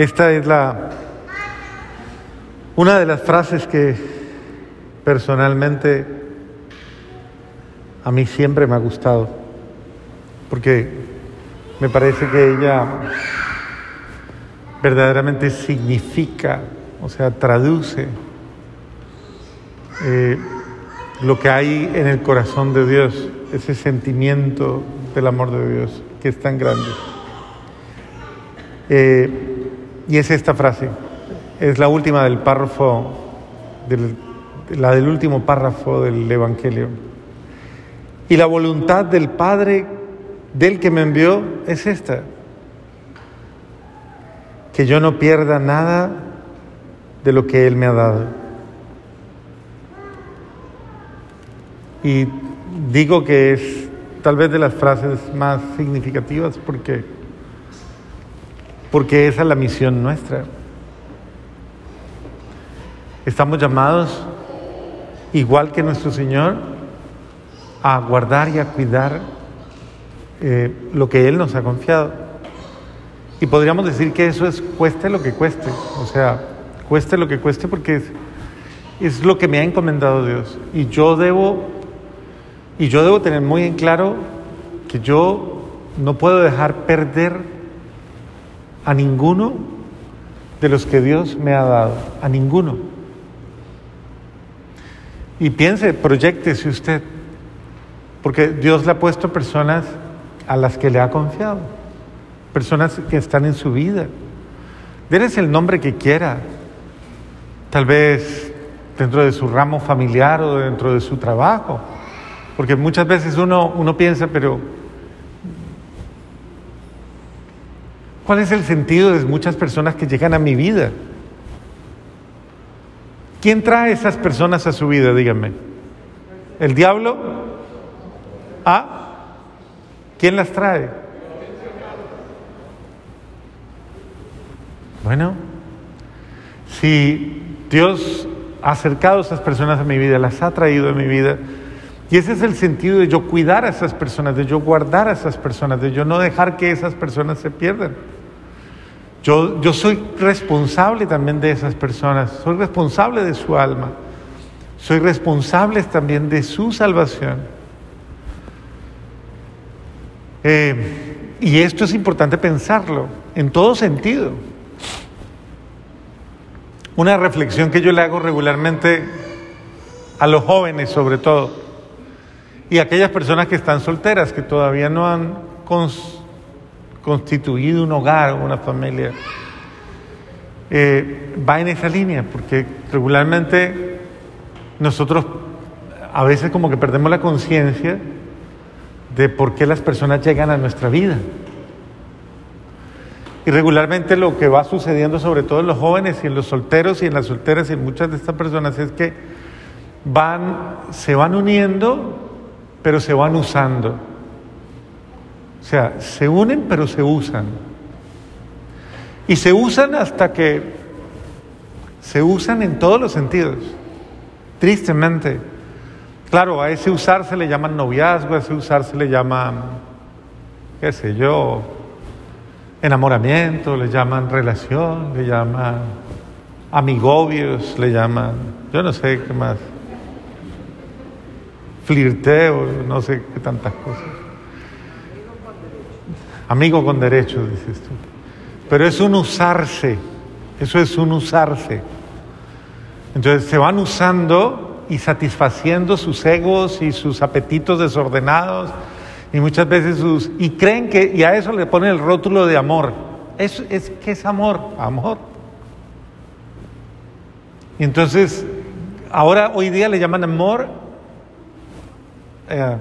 Esta es la una de las frases que personalmente a mí siempre me ha gustado, porque me parece que ella verdaderamente significa, o sea, traduce eh, lo que hay en el corazón de Dios, ese sentimiento del amor de Dios que es tan grande. Eh, y es esta frase, es la última del párrafo, la del último párrafo del Evangelio. Y la voluntad del Padre, del que me envió, es esta, que yo no pierda nada de lo que Él me ha dado. Y digo que es tal vez de las frases más significativas porque, porque esa es la misión nuestra. Estamos llamados, igual que nuestro Señor, a guardar y a cuidar eh, lo que Él nos ha confiado. Y podríamos decir que eso es cueste lo que cueste, o sea, cueste lo que cueste porque es, es lo que me ha encomendado Dios. Y yo debo, y yo debo tener muy en claro que yo no puedo dejar perder a ninguno de los que Dios me ha dado, a ninguno. Y piense, proyectese usted, porque Dios le ha puesto personas a las que le ha confiado, personas que están en su vida. Denles el nombre que quiera, tal vez dentro de su ramo familiar o dentro de su trabajo, porque muchas veces uno, uno piensa, pero ¿cuál es el sentido de muchas personas que llegan a mi vida? ¿Quién trae esas personas a su vida? Díganme. ¿El diablo? ¿Ah? ¿Quién las trae? Bueno, si Dios ha acercado a esas personas a mi vida, las ha traído a mi vida, y ese es el sentido de yo cuidar a esas personas, de yo guardar a esas personas, de yo no dejar que esas personas se pierdan. Yo, soy responsable también de esas personas, soy responsable de su alma, soy responsable también de su salvación. Eh, y esto es importante pensarlo en todo sentido. Una reflexión que yo le hago regularmente a los jóvenes sobre todo, y a aquellas personas que están solteras, que todavía no han constituido un hogar, una familia, eh, va en esa línea, porque regularmente nosotros a veces como que perdemos la conciencia de por qué las personas llegan a nuestra vida. Y regularmente lo que va sucediendo, sobre todo en los jóvenes y en los solteros y en las solteras y en muchas de estas personas, es que van, se van uniendo, pero se van usando. O sea, se unen pero se usan. Y se usan hasta que se usan en todos los sentidos. Tristemente. Claro, a ese usar se le llaman noviazgo, a ese usar se le llama, qué sé yo, enamoramiento, le llaman relación, le llaman amigobios, le llaman, yo no sé qué más, flirteo, no sé qué tantas cosas. Amigo con derechos, dices tú. Pero es un usarse, eso es un usarse. Entonces se van usando y satisfaciendo sus egos y sus apetitos desordenados y muchas veces sus... y creen que, y a eso le ponen el rótulo de amor. Es, es que es amor, amor. Y entonces, ahora hoy día le llaman amor eh,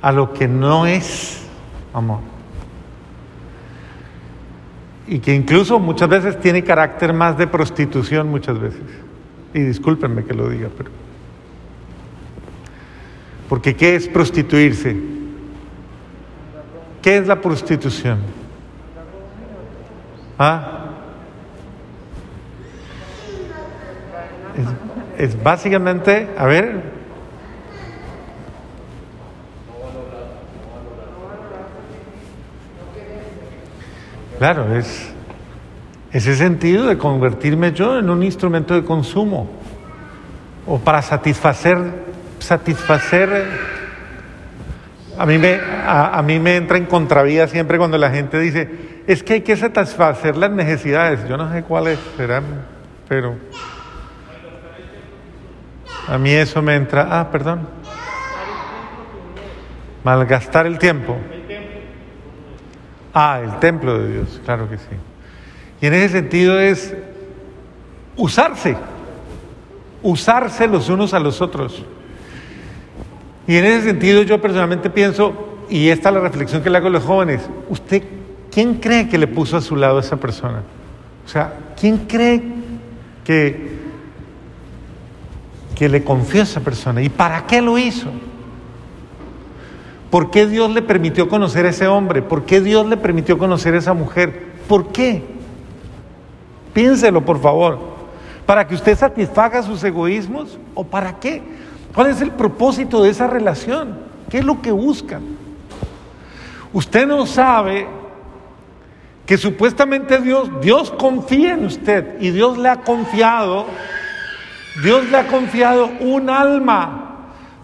a lo que no es amor. Y que incluso muchas veces tiene carácter más de prostitución muchas veces. Y discúlpenme que lo diga, pero... Porque ¿qué es prostituirse? ¿Qué es la prostitución? ¿Ah? Es, es básicamente, a ver, Claro, es, ese sentido de convertirme yo en un instrumento de consumo o para satisfacer, satisfacer. A mí, me, a, mí me entra en contravía siempre cuando la gente dice, es que hay que satisfacer las necesidades. Yo no sé cuáles serán, pero a mí eso me entra, ah, perdón, malgastar el tiempo. Ah, el templo de Dios, claro que sí. Y en ese sentido es usarse, usarse los unos a los otros. Y en ese sentido yo personalmente pienso, y esta es la reflexión que le hago a los jóvenes, ¿usted quién cree que le puso a su lado a esa persona? O sea, ¿quién cree que, que le confió a esa persona? ¿Y para qué lo hizo? ¿Por qué Dios le permitió conocer a ese hombre? ¿Por qué Dios le permitió conocer a esa mujer? ¿Por qué? Piénselo, por favor. ¿Para que usted satisfaga sus egoísmos o para qué? ¿Cuál es el propósito de esa relación? ¿Qué es lo que buscan? Usted no sabe que supuestamente Dios, Dios confía en usted y Dios le ha confiado, Dios le ha confiado un alma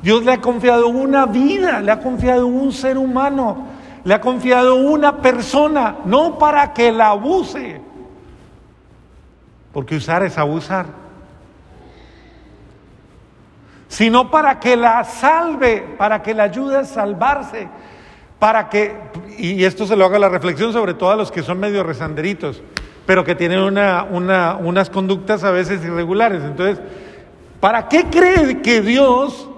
Dios le ha confiado una vida, le ha confiado un ser humano, le ha confiado una persona, no para que la abuse, porque usar es abusar, sino para que la salve, para que la ayude a salvarse, para que, y esto se lo haga la reflexión sobre todo a los que son medio rezanderitos, pero que tienen una, unas conductas a veces irregulares. Entonces, ¿para qué cree que Dios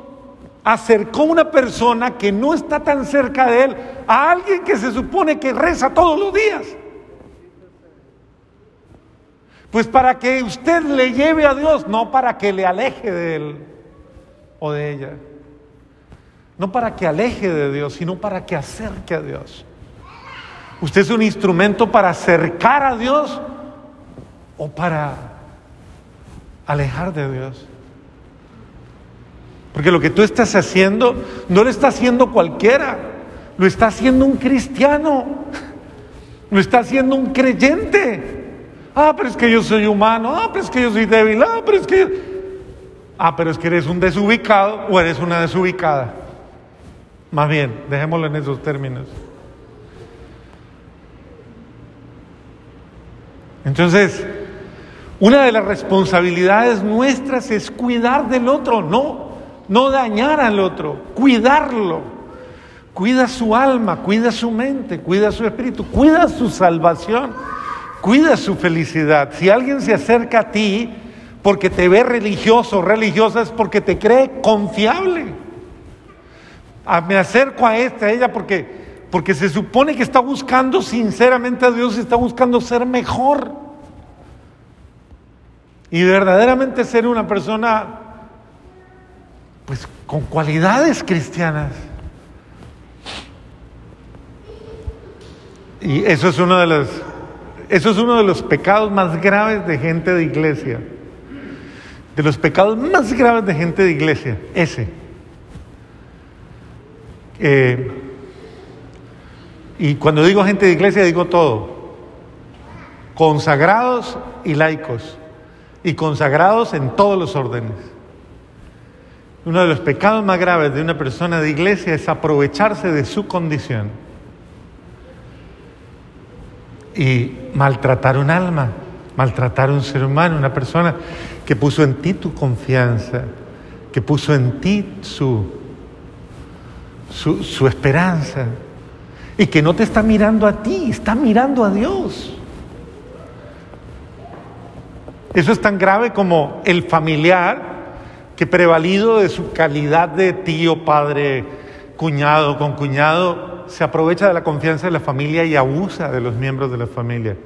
acercó una persona que no está tan cerca de él a alguien que se supone que reza todos los días. Pues para que usted le lleve a Dios, no para que le aleje de él o de ella. No para que aleje de Dios, sino para que acerque a Dios. Usted es un instrumento para acercar a Dios o para alejar de Dios. Porque lo que tú estás haciendo no lo está haciendo cualquiera, lo está haciendo un cristiano, lo está haciendo un creyente. Ah, pero es que yo soy humano, ah, pero es que yo soy débil, ah, pero es que... Ah, pero es que eres un desubicado o eres una desubicada. Más bien, dejémoslo en esos términos. Entonces, una de las responsabilidades nuestras es cuidar del otro, no no dañar al otro, cuidarlo. Cuida su alma, cuida su mente, cuida su espíritu, cuida su salvación, cuida su felicidad. Si alguien se acerca a ti porque te ve religioso o religiosa es porque te cree confiable. Ah, me acerco a esta, a ella, porque, porque se supone que está buscando sinceramente a Dios y está buscando ser mejor. Y verdaderamente ser una persona pues con cualidades cristianas. Y eso es uno de los eso es uno de los pecados más graves de gente de iglesia. De los pecados más graves de gente de iglesia, ese. Eh, y cuando digo gente de iglesia digo todo. Consagrados y laicos. Y consagrados en todos los órdenes. Uno de los pecados más graves de una persona de iglesia es aprovecharse de su condición y maltratar un alma, maltratar un ser humano, una persona que puso en ti tu confianza, que puso en ti su, su, su esperanza y que no te está mirando a ti, está mirando a Dios. Eso es tan grave como el familiar que prevalido de su calidad de tío, padre, cuñado, con cuñado, se aprovecha de la confianza de la familia y abusa de los miembros de la familia.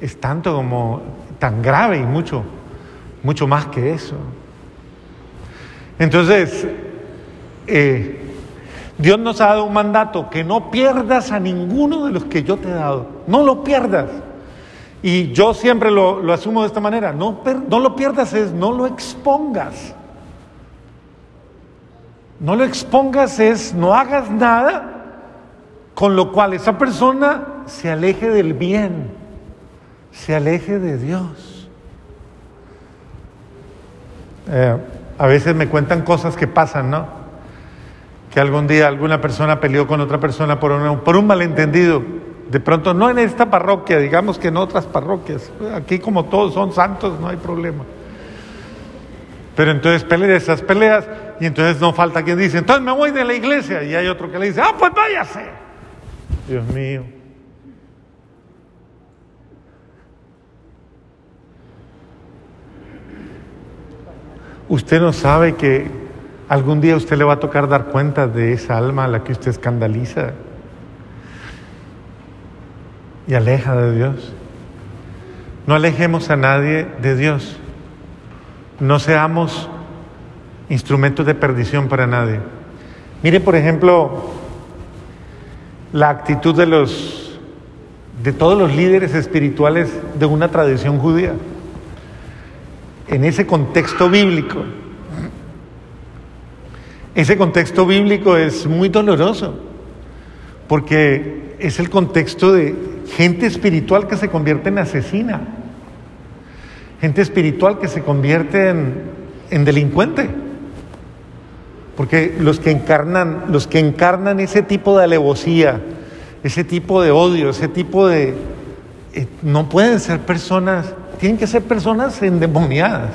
Es tanto como, tan grave y mucho, mucho más que eso. Entonces, eh, Dios nos ha dado un mandato, que no pierdas a ninguno de los que yo te he dado, no lo pierdas. Y yo siempre lo, asumo de esta manera, no, no lo pierdas es, no lo expongas. No lo expongas es, no hagas nada con lo cual esa persona se aleje del bien, se aleje de Dios. Eh, a veces me cuentan cosas que pasan, ¿no? Que algún día alguna persona peleó con otra persona por, por un malentendido. De pronto, no en esta parroquia, digamos que en otras parroquias. Aquí como todos son santos, no hay problema. Pero entonces pelea esas peleas y entonces no falta quien dice, entonces me voy de la iglesia. Y hay otro que le dice, ah, pues váyase. Dios mío. Usted no sabe que algún día usted le va a tocar dar cuenta de esa alma a la que usted escandaliza y aleja de Dios. No alejemos a nadie de Dios. No seamos instrumentos de perdición para nadie. Mire, por ejemplo, la actitud de los de todos los líderes espirituales de una tradición judía. En ese contexto bíblico. Ese contexto bíblico es muy doloroso, porque es el contexto de gente espiritual que se convierte en asesina gente espiritual que se convierte en, delincuente. Porque los que encarnan, los que encarnan ese tipo de alevosía, ese tipo de odio, ese tipo de eh, no pueden ser personas, tienen que ser personas endemoniadas.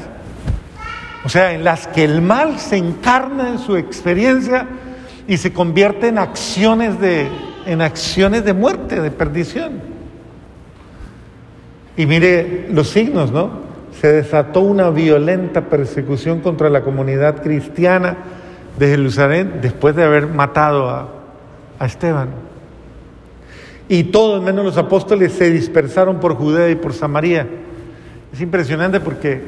O sea, en las que el mal se encarna en su experiencia y se convierte en acciones de, en acciones de muerte, de perdición. Y mire los signos, ¿no? Se desató una violenta persecución contra la comunidad cristiana de Jerusalén después de haber matado a, Esteban. Y todos, menos los apóstoles, se dispersaron por Judea y por Samaria. Es impresionante porque,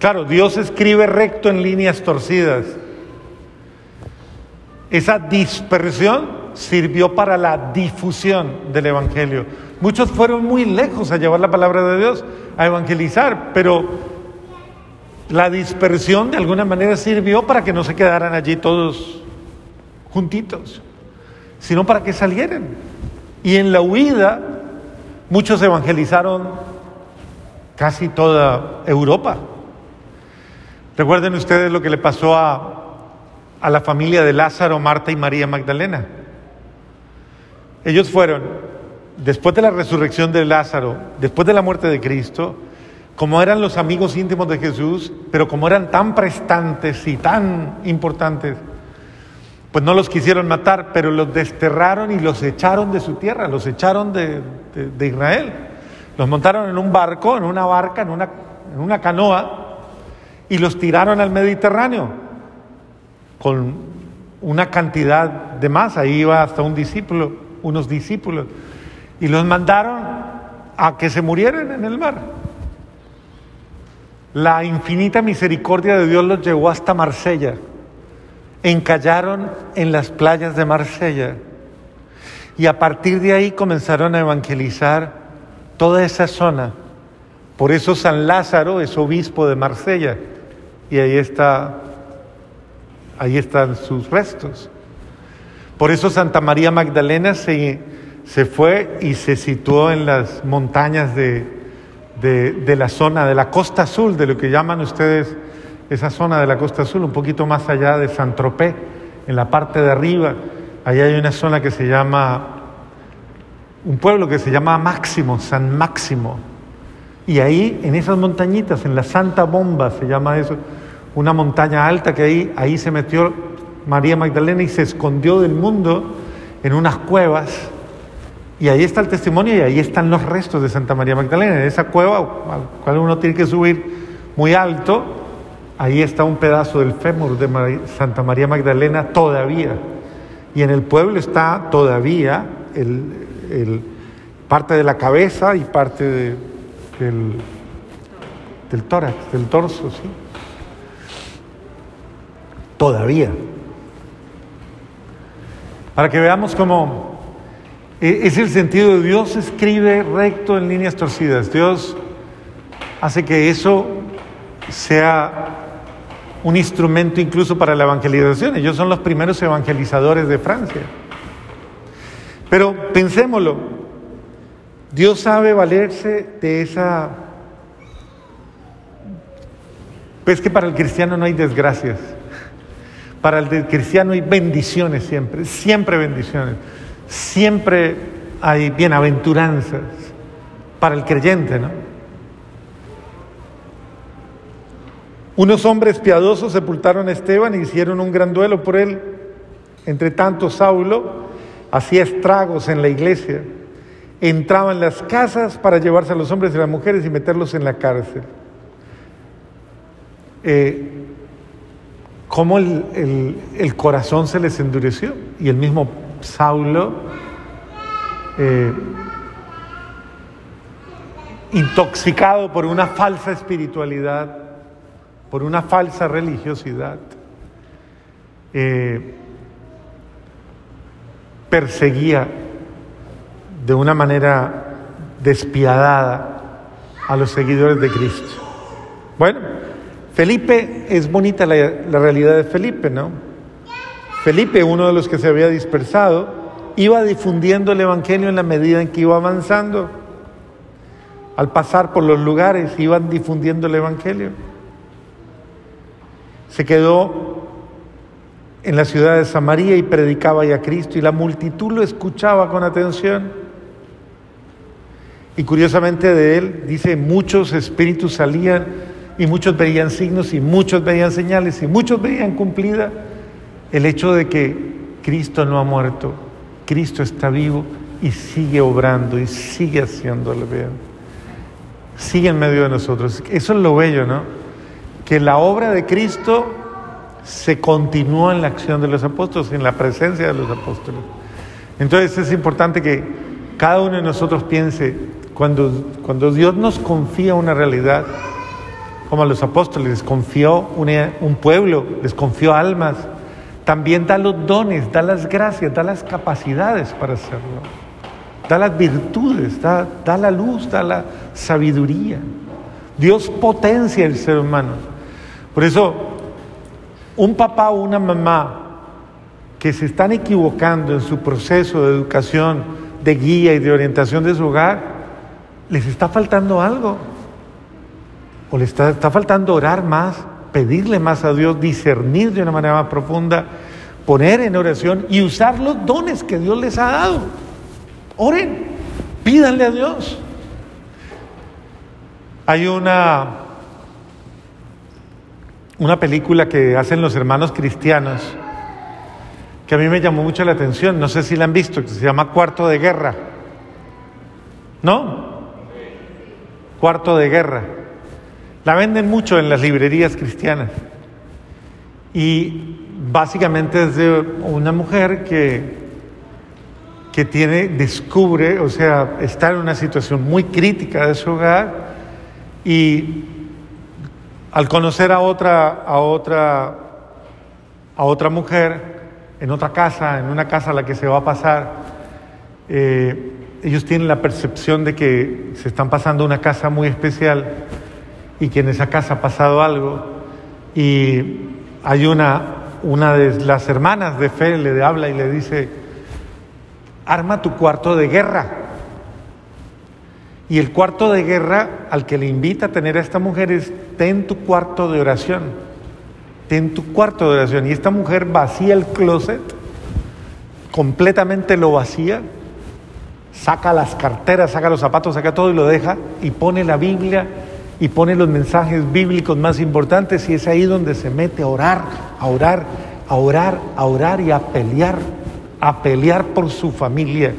claro, Dios escribe recto en líneas torcidas. Esa dispersión sirvió para la difusión del Evangelio. Muchos fueron muy lejos a llevar la palabra de Dios, a evangelizar, pero la dispersión de alguna manera sirvió para que no se quedaran allí todos juntitos, sino para que salieran. Y en la huida, muchos evangelizaron casi toda Europa. Recuerden ustedes lo que le pasó a, a la familia de Lázaro, Marta y María Magdalena. Ellos fueron después de la resurrección de Lázaro, después de la muerte de Cristo, como eran los amigos íntimos de Jesús, pero como eran tan prestantes y tan importantes, pues no los quisieron matar, pero los desterraron y los echaron de su tierra, los echaron de, Israel. Los montaron en un barco, en una barca, en una, en una canoa, y los tiraron al Mediterráneo con una cantidad de más, ahí iba hasta un discípulo, unos discípulos y los mandaron a que se murieran en el mar. La infinita misericordia de Dios los llevó hasta Marsella. Encallaron en las playas de Marsella. Y a partir de ahí comenzaron a evangelizar toda esa zona. Por eso San Lázaro es obispo de Marsella. Y ahí está, ahí están sus restos. Por eso Santa María Magdalena se se fue y se situó en las montañas de, de, la zona, de la costa azul, de lo que llaman ustedes esa zona de la costa azul, un poquito más allá de San Tropez, en la parte de arriba. Allá hay una zona que se llama, un pueblo que se llama Máximo, San Máximo. Y ahí, en esas montañitas, en la Santa Bomba, se llama eso, una montaña alta que ahí, ahí se metió María Magdalena y se escondió del mundo en unas cuevas y ahí está el testimonio y ahí están los restos de Santa María Magdalena. En esa cueva, al cual uno tiene que subir muy alto, ahí está un pedazo del fémur de Santa María Magdalena todavía. Y en el pueblo está todavía el, parte de la cabeza y parte del, del tórax, del torso, ¿sí? Todavía. Para que veamos cómo e, es el sentido de Dios escribe recto en líneas torcidas. Dios hace que eso sea un instrumento incluso para la evangelización. Ellos son los primeros evangelizadores de Francia. Pero pensémoslo, Dios sabe valerse de esa... Pues que para el cristiano no hay desgracias. Para el cristiano hay bendiciones siempre, siempre bendiciones. Siempre hay bienaventuranzas para el creyente, ¿no? Unos hombres piadosos sepultaron a Esteban y hicieron un gran duelo por él. Entre tanto, Saulo hacía estragos en la iglesia, entraba en las casas para llevarse a los hombres y las mujeres y meterlos en la cárcel. Eh, cómo el, corazón se les endureció y el mismo Saulo, eh, intoxicado por una falsa espiritualidad, por una falsa religiosidad, eh, perseguía de una manera despiadada a los seguidores de Cristo. Bueno, Felipe, es bonita la, la, realidad de Felipe, ¿no? Felipe, uno de los que se había dispersado, iba difundiendo el Evangelio en la medida en que iba avanzando. Al pasar por los lugares, iban difundiendo el Evangelio. Se quedó en la ciudad de Samaria y predicaba ya a Cristo y la multitud lo escuchaba con atención. Y curiosamente de él, dice, muchos espíritus salían y muchos veían signos y muchos veían señales y muchos veían cumplida el hecho de que Cristo no ha muerto, Cristo está vivo y sigue obrando y sigue haciéndole bien. Sigue en medio de nosotros. Eso es lo bello, ¿no? que la obra de Cristo se continúa en la acción de los apóstoles, en la presencia de los apóstoles. Entonces es importante que cada uno de nosotros piense, cuando, cuando Dios nos confía una realidad, como a los apóstoles les confió un pueblo, les confió almas, también da los dones, da las gracias, da las capacidades para hacerlo, da las virtudes, da, la luz, da la sabiduría. Dios potencia el ser humano. Por eso, un papá o una mamá que se están equivocando en su proceso de educación, de guía y de orientación de su hogar, les está faltando algo. O les está, está faltando orar más, pedirle más a Dios, discernir de una manera más profunda, poner en oración y usar los dones que Dios les ha dado. Oren, pídanle a Dios. Hay una una película que hacen los hermanos cristianos que a mí me llamó mucho la atención, no sé si la han visto, que se llama Cuarto de Guerra. ¿No? Cuarto de Guerra. La venden mucho en las librerías cristianas. Y básicamente es de una mujer que, que tiene, descubre, o sea, está en una situación muy crítica de su hogar y al conocer a otra, a otra, a otra mujer en otra casa, en una casa a la que se va a pasar, eh, ellos tienen la percepción de que se están pasando una casa muy especial y que en esa casa ha pasado algo y hay una, una de las hermanas de fe le habla y le dice, arma tu cuarto de guerra. Y el cuarto de guerra al que le invita a tener a esta mujer es, ten tu cuarto de oración, ten tu cuarto de oración. Y esta mujer vacía el closet, completamente lo vacía, saca las carteras, saca los zapatos, saca todo y lo deja y pone la Biblia y pone los mensajes bíblicos más importantes y es ahí donde se mete a orar, a orar, a orar, a orar y a pelear, a pelear por su familia.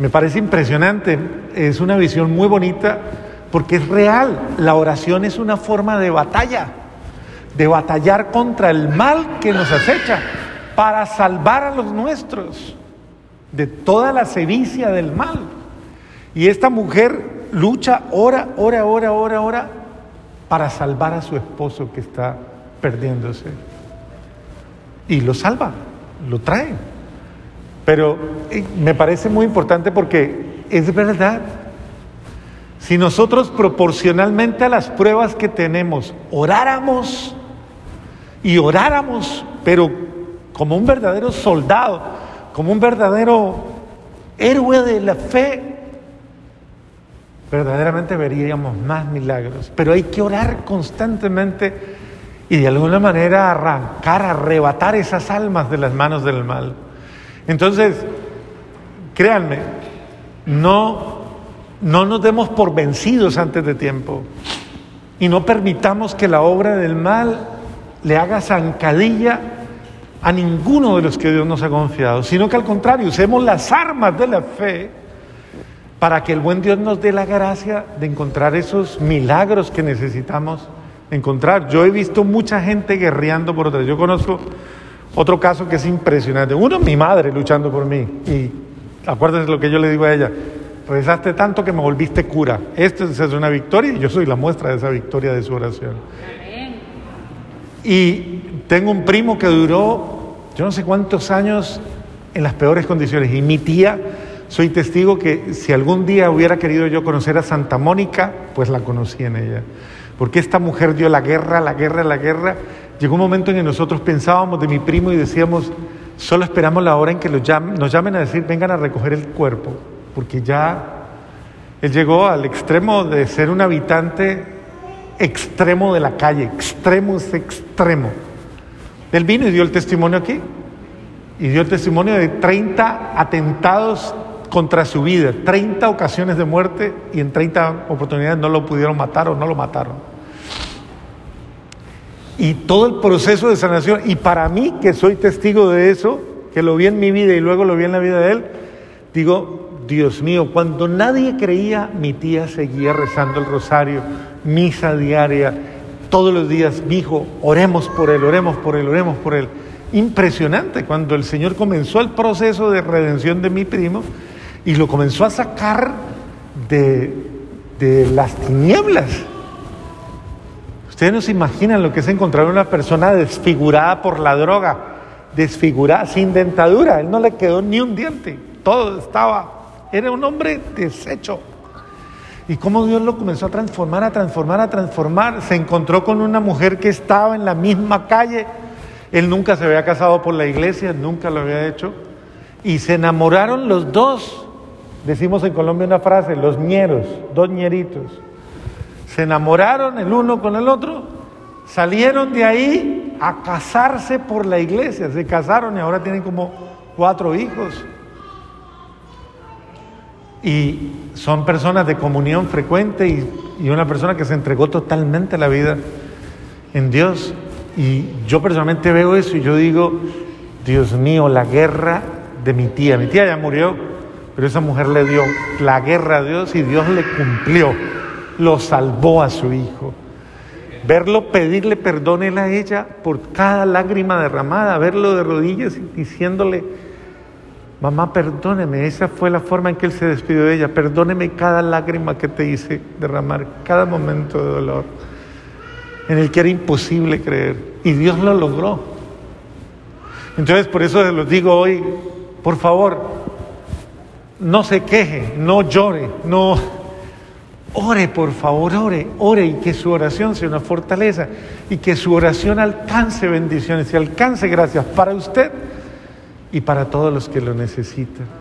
Me parece impresionante, es una visión muy bonita porque es real. La oración es una forma de batalla, de batallar contra el mal que nos acecha para salvar a los nuestros de toda la sevicia del mal. Y esta mujer lucha hora, hora, hora, hora, hora para salvar a su esposo que está perdiéndose. Y lo salva, lo trae. Pero eh, me parece muy importante porque es verdad. Si nosotros proporcionalmente a las pruebas que tenemos oráramos y oráramos, pero como un verdadero soldado, como un verdadero héroe de la fe, verdaderamente veríamos más milagros. Pero hay que orar constantemente y de alguna manera arrancar, arrebatar esas almas de las manos del mal. Entonces, créanme, no, no nos demos por vencidos antes de tiempo y no permitamos que la obra del mal le haga zancadilla a ninguno de los que Dios nos ha confiado, sino que al contrario, usemos las armas de la fe para que el buen Dios nos dé la gracia de encontrar esos milagros que necesitamos encontrar. Yo he visto mucha gente guerreando por otra. Yo conozco otro caso que es impresionante. Uno, mi madre luchando por mí. Y acuérdense lo que yo le digo a ella. Rezaste tanto que me volviste cura. Esto es una victoria y yo soy la muestra de esa victoria de su oración. Y tengo un primo que duró, yo no sé cuántos años en las peores condiciones. Y mi tía soy testigo que si algún día hubiera querido yo conocer a Santa Mónica, pues la conocí en ella. Porque esta mujer dio la guerra, la guerra, la guerra. Llegó un momento en que nosotros pensábamos de mi primo y decíamos, solo esperamos la hora en que nos llamen a decir, vengan a recoger el cuerpo. Porque ya él llegó al extremo de ser un habitante extremo de la calle, extremo es extremo. Él vino y dio el testimonio aquí. Y dio el testimonio de 30 atentados contra su vida, 30 ocasiones de muerte y en 30 oportunidades no lo pudieron matar o no lo mataron. Y todo el proceso de sanación, y para mí que soy testigo de eso, que lo vi en mi vida y luego lo vi en la vida de él, digo, Dios mío, cuando nadie creía, mi tía seguía rezando el rosario, misa diaria, todos los días, mi hijo, oremos por él, oremos por él, oremos por él. Impresionante, cuando el Señor comenzó el proceso de redención de mi primo, y lo comenzó a sacar de, las tinieblas. Ustedes no se imaginan lo que es encontrar una persona desfigurada por la droga, desfigurada, sin dentadura. Él no le quedó ni un diente, todo estaba, era un hombre deshecho. Y cómo Dios lo comenzó a transformar, a transformar, a transformar. Se encontró con una mujer que estaba en la misma calle. Él nunca se había casado por la iglesia, nunca lo había hecho. Y se enamoraron los dos. Decimos en Colombia una frase, los ñeros, dos ñeritos. Se enamoraron el uno con el otro, salieron de ahí a casarse por la iglesia, se casaron y ahora tienen como cuatro hijos. Y son personas de comunión frecuente y, y una persona que se entregó totalmente la vida en Dios. Y yo personalmente veo eso y yo digo, Dios mío, la guerra de mi tía. Mi tía ya murió, pero esa mujer le dio la guerra a Dios y Dios le cumplió, lo salvó a su hijo. Verlo pedirle perdón a ella por cada lágrima derramada, verlo de rodillas diciéndole, mamá, perdóneme, esa fue la forma en que él se despidió de ella, perdóneme cada lágrima que te hice derramar, cada momento de dolor, en el que era imposible creer. Y Dios lo logró. Entonces, por eso les digo hoy, por favor, no se queje, no llore, no ore, por favor, ore, ore y que su oración sea una fortaleza y que su oración alcance bendiciones y alcance gracias para usted y para todos los que lo necesitan.